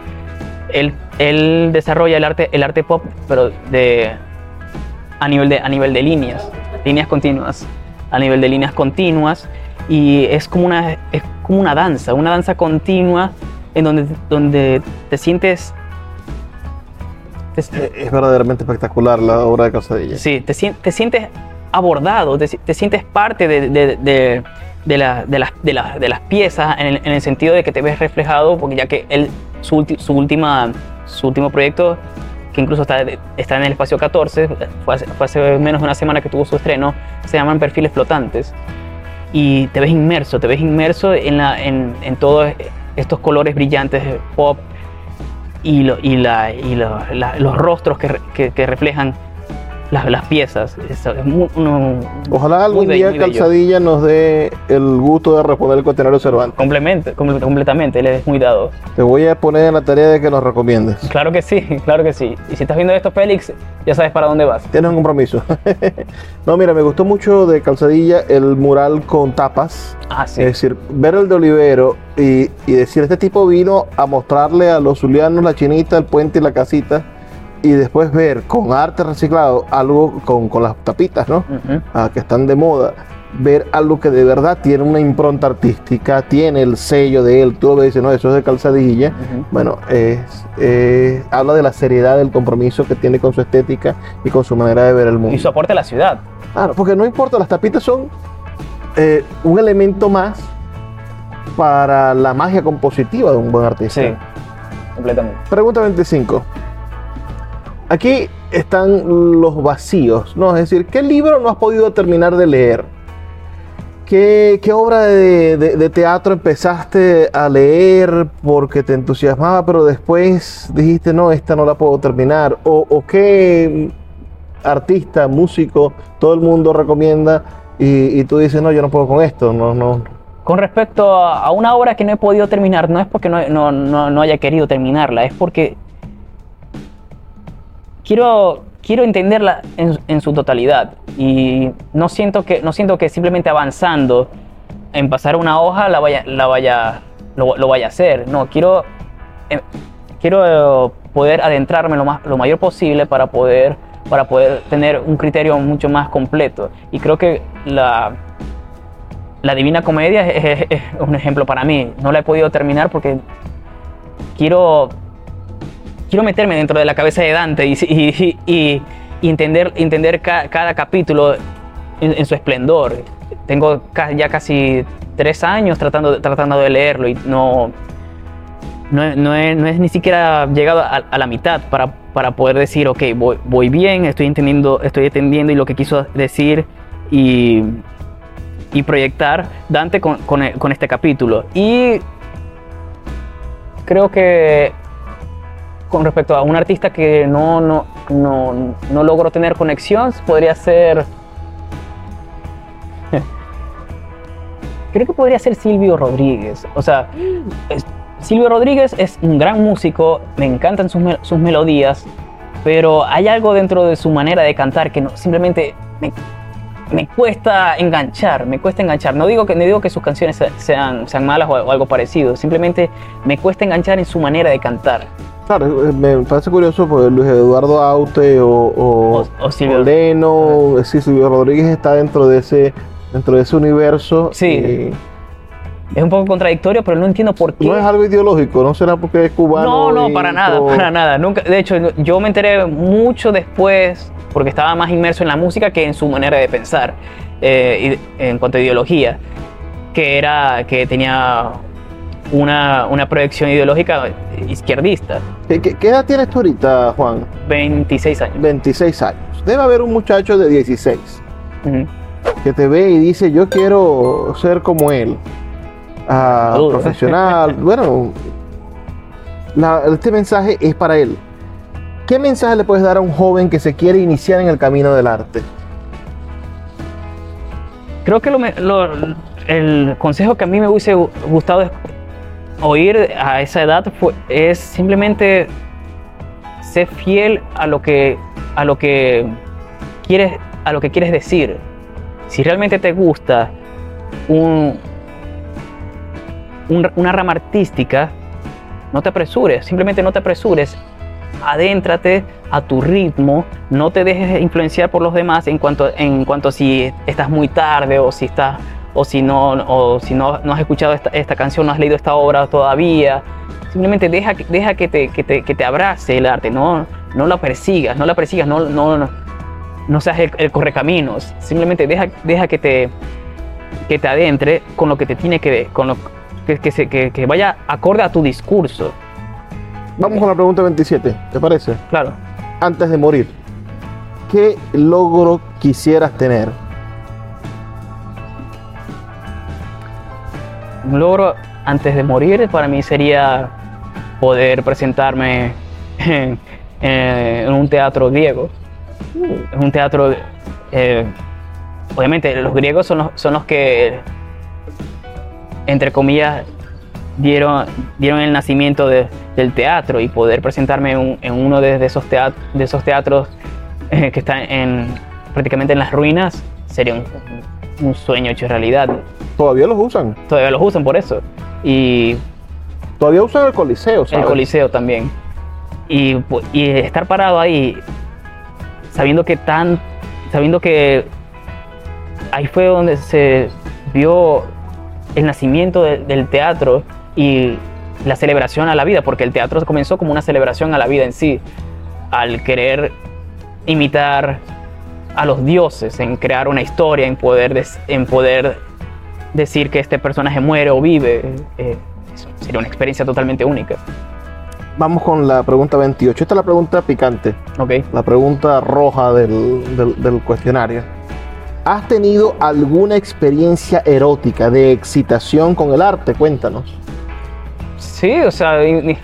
Él, él desarrolla el arte, el arte pop, pero de, a, nivel de, a nivel de líneas, líneas continuas, a nivel de líneas continuas. Y es como una, es como una danza, una danza continua en donde, donde te sientes... te- Es verdaderamente espectacular la obra de Casadilla. Sí, te, te sientes abordado, te, te sientes parte de, de- de- de la- de las, de las- de las piezas en el, en el sentido de que te ves reflejado, porque ya que él, su, ulti- su, última, su último proyecto, que incluso está, está en el espacio 14, fue hace, menos de una semana que tuvo su estreno, se llaman Perfiles Flotantes. Y te ves inmerso, te ves inmerso en, la, en, en todos estos colores brillantes pop y, lo- y, la, y lo- la- los rostros que- que reflejan las, las piezas. Es, es muy- uno- Ojalá algún muy día bello. Calzadilla nos dé el gusto de responder el cuestionario Cervantes. Complemente, comple- completamente, él es muy dado. Te voy a poner en la tarea de que nos recomiendes. Claro que sí, claro que sí. Y si estás viendo esto, Félix, ya sabes para dónde vas. Tienes un compromiso. no, mira, me gustó mucho de Calzadilla el mural con tapas. Ah, sí. Es decir, ver el de Olivero y, y decir, este tipo vino a mostrarle a los zulianos la chinita, el puente y la casita. Y después ver con arte reciclado algo con, con las tapitas, ¿no? Ah, que están de moda, ver algo que de verdad tiene una impronta artística, tiene el sello de él, tú lo ves y dices, no, eso es de calzadilla. Bueno, es, eh, habla de la seriedad del compromiso que tiene con su estética y con su manera de ver el mundo. Y su aporte a la ciudad. Claro, porque no importa, las tapitas son eh, un elemento más para la magia compositiva de un buen artista. Sí, completamente. Pregunta 25. Aquí están los vacíos, ¿no? Es decir, ¿qué libro no has podido terminar de leer? ¿Qué, obra de, teatro empezaste a leer porque te entusiasmaba, pero después dijiste, no, esta no la puedo terminar? ¿O, qué artista, músico, todo el mundo recomienda y, tú dices, no, yo no puedo con esto, no, no. Con respecto a, una obra que no he podido terminar, no es porque no haya querido terminarla, es porque quiero, quiero entenderla en, en su totalidad. Y no siento, que, no siento que simplemente avanzando en pasar una hoja la vaya, la vaya, lo, lo vaya a hacer. No, quiero, eh, quiero poder adentrarme lo, más, lo mayor posible para poder, para poder tener un criterio mucho más completo. Y creo que la, la Divina Comedia es, es- es un ejemplo para mí. No la he podido terminar porque quiero, quiero meterme dentro de la cabeza de Dante y, entender, entender ca- cada capítulo en, su esplendor. Tengo ya casi tres años tratando, tratando de leerlo y no, no, es ni siquiera llegado a, la mitad para, para poder decir, ok, voy, bien, estoy entendiendo, estoy entendiendo y lo que quiso decir y, y proyectar Dante con, con este capítulo. Y creo que con respecto a un artista que no, no, no, no logro tener conexión, podría ser... Creo que podría ser Silvio Rodríguez. O sea, Silvio Rodríguez es un gran músico, me encantan sus, sus melodías, pero hay algo dentro de su manera de cantar que no, simplemente me, me cuesta enganchar, me cuesta enganchar. No digo que, no digo que sus canciones se- sean, sean malas o algo parecido, simplemente me cuesta enganchar en su manera de cantar. Claro, eh, me parece curioso porque Luis Eduardo Aute o, o, O- o Silvio. Leno, eh, sí, Silvio Rodríguez está dentro de ese, dentro de ese universo. Sí. y Es un poco contradictorio, pero no entiendo por qué. no es algo ideológico, no será porque es cubano. No, no, para nada, todo- para nada. Nunca, de hecho, yo me enteré mucho después, porque estaba más inmerso en la música que en su manera de pensar. eh, en cuanto a ideología, que era que tenía una, una proyección ideológica izquierdista, ¿Qué, edad tienes tú ahorita, Juan? 26 años. 26 años. Debe haber un muchacho de 16 Ujú. que te ve y dice, yo quiero ser como él. Ah, profesional. bueno, la- este mensaje es para él. ¿Qué mensaje le puedes dar a un joven que se quiere iniciar en el camino del arte? Creo que lo el consejo que a mí me hubiese gu- gustado es- oír a esa edad fue- es simplemente ser fiel a lo que a lo que quieres a lo que quieres decir. Si realmente te gusta un, un- una rama artística, no te apresures, simplemente no te apresures. Adéntrate a tu ritmo, no te dejes influenciar por los demás en cuanto, en cuanto a si estás muy tarde o si estás o si no o si no, no has escuchado esta, esta canción, no has leído esta obra todavía. Simplemente deja, que- deja que, te, que, te, que te abrace el arte, no, no la persigas, no la persigas, no, no, no, no seas el, el correcaminos. Simplemente deja, deja que, te, que te adentre con lo que te tiene que con lo que, que, se- que- que vaya acorde a tu discurso. Vamos con la pregunta 27, ¿te parece? Claro. Antes de morir, ¿qué logro quisieras tener? Un logro antes de morir para mí sería poder presentarme en, en un teatro griego. En un teatro, eh, obviamente los griegos son los, que, entre comillas, dieron, el nacimiento de- del teatro y poder presentarme en, un- en uno de, esos teatros eh, que están en, prácticamente en las ruinas sería un sueño hecho realidad Todavía los usan. todavía los usan por eso. Y Todavía usan el coliseo, el ¿sabes? Coliseo también. Y, pu- y estar parado ahí, sabiendo que tan, sabiendo que ahí fue donde se vio el nacimiento de- del teatro y la celebración a la vida, porque el teatro comenzó como una celebración a la vida en sí, al querer imitar a los dioses, en crear una historia, en poder, des- en poder decir que este personaje muere o vive. eh, eso sería una experiencia totalmente única. Vamos con la pregunta 28. Esta es la pregunta picante, ¿Ok? la pregunta roja del, del- del cuestionario. ¿Has tenido alguna experiencia erótica de excitación con el arte? Cuéntanos. Sí, o sea, eh,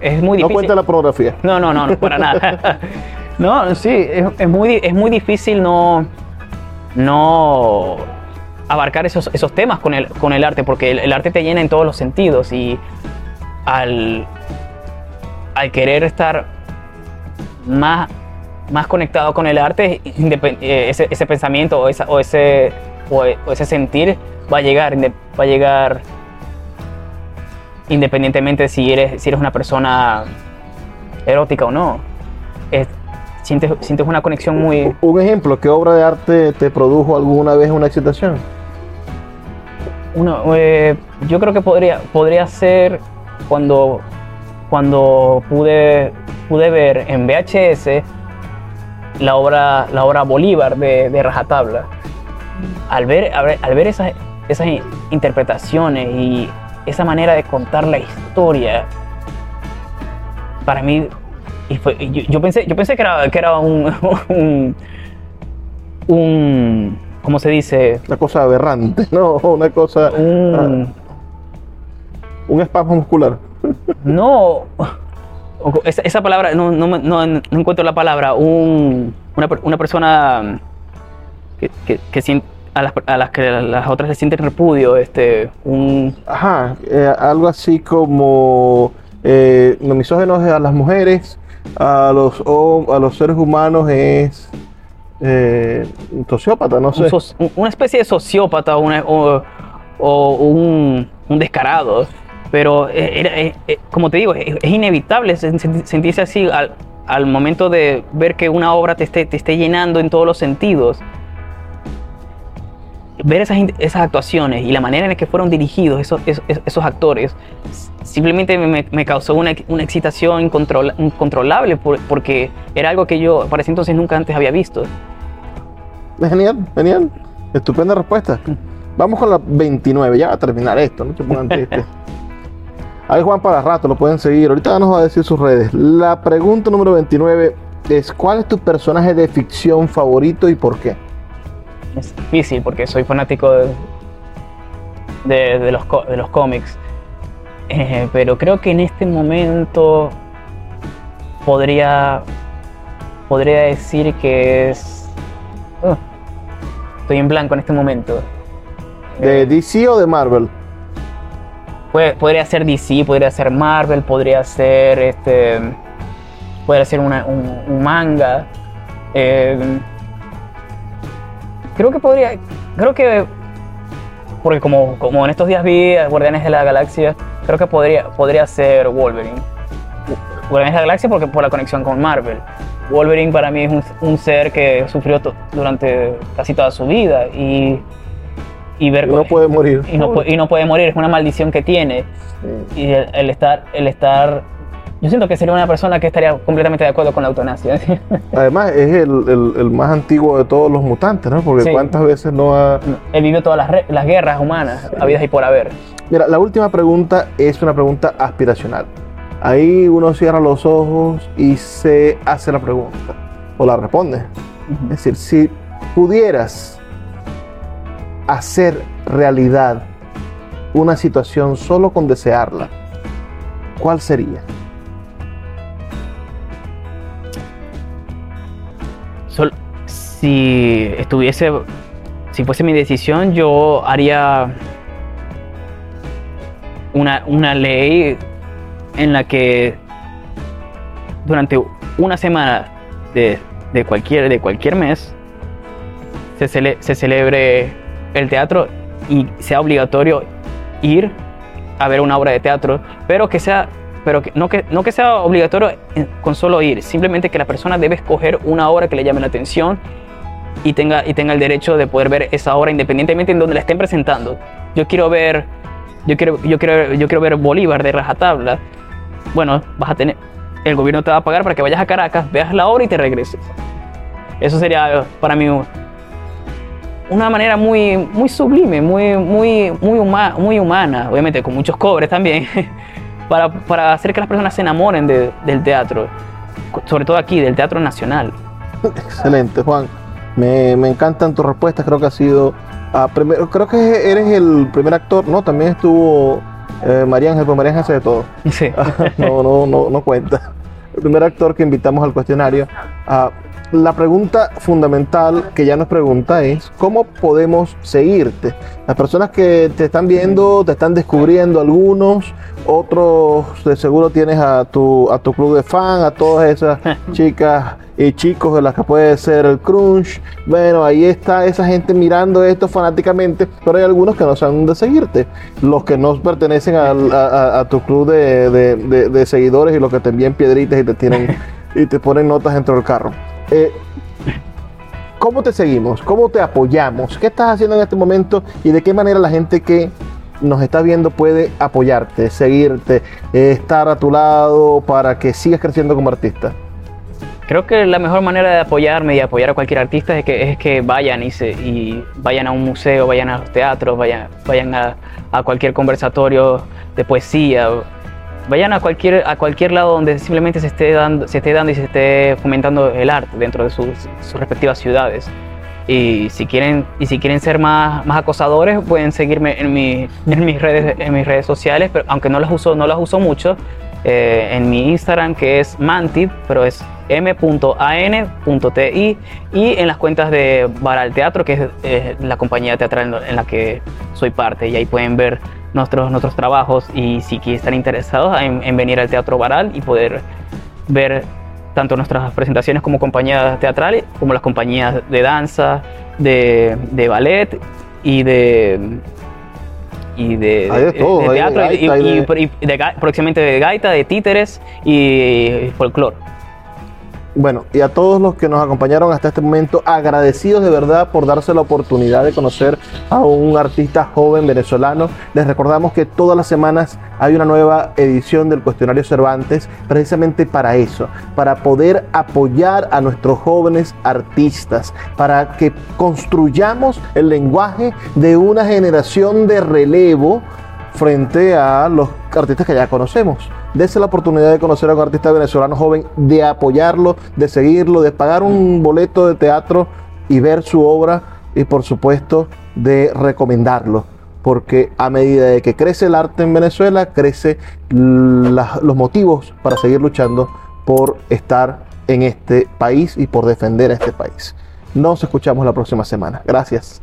es muy No difícil. cuenta la pornografía. No, no, no, no, para nada. no, sí, es, es muy, es muy difícil no, no abarcar esos, esos temas con el, con el arte, porque el, el arte te llena en todos los sentidos y al, al querer estar más, más conectado con el arte, eh, ese, ese pensamiento o, esa- o ese, o, o ese sentir va a llegar, va a llegar independientemente si eres, si eres una persona erótica o no. Es- sientes, sientes una conexión muy... Un ejemplo, ¿qué obra de arte te produjo alguna vez una excitación? Uno, eh, yo creo que podría, podría ser cuando, cuando pude, pude ver en VHS la obra, la obra Bolívar de, de Rajatabla. Al ver, al ver, esas, esas in- interpretaciones y esa manera de contar la historia, para mí, yo, pensé, yo pensé que era, que era un, un, ¿cómo se dice? Una cosa aberrante, ¿no? Una cosa... Un, Un espasmo muscular. No, esa, esa palabra, no, no, no- no encuentro la palabra, un, una, una persona que, que- que sien- a, las, a las que las otras le sienten repudio, este, un, Ajá, eh, algo así como eh, lo misógeno es a las mujeres, a los, a los seres humanos es eh, sociópata, no sé. un- una especie de sociópata una- o, o un, un descarado. Pero, eh, eh, eh, como te digo, es, es inevitable sen- sen- sentirse así al, al momento de ver que una obra te esté, te esté llenando en todos los sentidos. Ver esas, in- esas actuaciones y la manera en la que fueron dirigidos esos, esos, esos actores simplemente me, me causó una, una excitación incontrola- incontrolable por- porque era algo que yo para ese entonces nunca antes había visto. Genial, genial. Estupenda respuesta. Vamos con la 29. Ya va a terminar esto, no se pongan tristes. Ahí Juan para rato, lo pueden seguir. Ahorita nos va a decir sus redes. La pregunta número 29 es: ¿Cuál es tu personaje de ficción favorito y por qué? Es difícil porque soy fanático de, de, de los, de los cómics. Eh, pero creo que en este momento podría, podría decir que es... Uh, estoy en blanco en este momento. ¿De Eh, DC o de Marvel? puede- podría ser DC, podría ser Marvel, podría ser este, podría ser una- un, un manga. Eh, creo que podría, creo que, porque como, como en estos días vi a Guardianes de la Galaxia, creo que podría, podría ser Wolverine. Guardianes de la Galaxia porque por la conexión con Marvel. Wolverine para mí es un, un ser que sufrió durante casi toda su vida y, y ver No puede morir. y no, y no puede morir, es una maldición que tiene. Sí. Y el, el estar, el estar, yo siento que sería una persona que estaría completamente de acuerdo con la eutanasia. Además, es el, el- el más antiguo de todos los mutantes, ¿no? Porque Sí. cuántas veces no ha. Él vivió todas las, las guerras humanas, habidas y por haber. Mira, la última pregunta es una pregunta aspiracional. Ahí uno cierra los ojos y se hace la pregunta o la responde. Es decir, si pudieras hacer realidad una situación solo con desearla, ¿cuál sería? Sol- si estuviese, si fuese mi decisión, yo haría una, una ley en la que durante una semana de, de cualquier, de cualquier mes se, cele- se celebre el teatro y sea obligatorio ir a ver una obra de teatro, pero que sea, pero que, no, que, no que sea obligatorio con solo ir, simplemente que la persona debe escoger una obra que le llame la atención y tenga, y tenga el derecho de poder ver esa obra independientemente en donde la estén presentando. Yo quiero ver, yo quiero, yo quiero, yo quiero ver Bolívar de rajatabla. Bueno, vas a tener, el gobierno te va a pagar para que vayas a Caracas, veas la obra y te regreses. Eso sería para mí un- una manera muy, muy sublime, muy, muy, muy, huma- muy humana, obviamente con muchos cobres también, para, para hacer que las personas se enamoren de- del teatro, sobre todo aquí, del teatro nacional. Excelente, Juan. Me, me encantan tus respuestas. Creo que ha sido. ah, primero, creo que eres el primer actor, ¿no? También estuvo eh, María Ángel, pero María Ángel hace de todo. Sí. no, no, no, no cuenta. El primer actor que invitamos al cuestionario. Ah, la pregunta fundamental que ya nos pregunta es, ¿cómo podemos seguirte? Las personas que te están viendo, te están descubriendo algunos, otros de seguro tienes a tu, a tu club de fan, a todas esas chicas y chicos de las que puede ser el crunch. Bueno, ahí está esa gente mirando esto fanáticamente, pero hay algunos que no saben dónde seguirte. Los que no pertenecen a, a- a tu club de, de- de- de seguidores y los que te envían piedritas y te tienen y te ponen notas dentro del carro. Eh, ¿Cómo te seguimos? ¿Cómo te apoyamos? ¿Qué estás haciendo en este momento y de qué manera la gente que nos está viendo puede apoyarte, seguirte, eh, estar a tu lado para que sigas creciendo como artista? Creo que la mejor manera de apoyarme y apoyar a cualquier artista es que, es que vayan y, se, y vayan a un museo, vayan a los teatros, vayan, vayan a, a cualquier conversatorio de poesía, vayan a cualquier, a cualquier lado donde simplemente se esté, dando, se esté dando y se esté fomentando el arte dentro de sus, sus respectivas ciudades. Y si quieren, y si quieren ser más, más acosadores, pueden seguirme en, mi- en, mis redes, en mis redes sociales, pero aunque no las uso, no las uso mucho, eh, en mi Instagram que es mantip, pero es m.an.ti y en las cuentas de Baral Teatro, que es eh, la compañía teatral en, la que soy parte. Y ahí pueden ver nuestros, nuestros trabajos y si están interesados en, en venir al Teatro Baral y poder ver tanto nuestras presentaciones como compañías teatrales, como las compañías de danza, de, de ballet y de y de, de todo, de teatro y- gaita, y, y- de- de próximamente de gaita, de títeres y folclore. Bueno, y a todos los que nos acompañaron hasta este momento, agradecidos de verdad por darse la oportunidad de conocer a un artista joven venezolano. Les recordamos que todas las semanas hay una nueva edición del cuestionario Cervantes, precisamente para eso, para poder apoyar a nuestros jóvenes artistas, para que construyamos el lenguaje de una generación de relevo frente a los artistas que ya conocemos. Dese la oportunidad de conocer a un artista venezolano joven, de apoyarlo, de seguirlo, de pagar un boleto de teatro y ver su obra y por supuesto de recomendarlo. Porque a medida de que crece el arte en Venezuela, crece los motivos para seguir luchando por estar en este país y por defender a este país. Nos escuchamos la próxima semana. Gracias.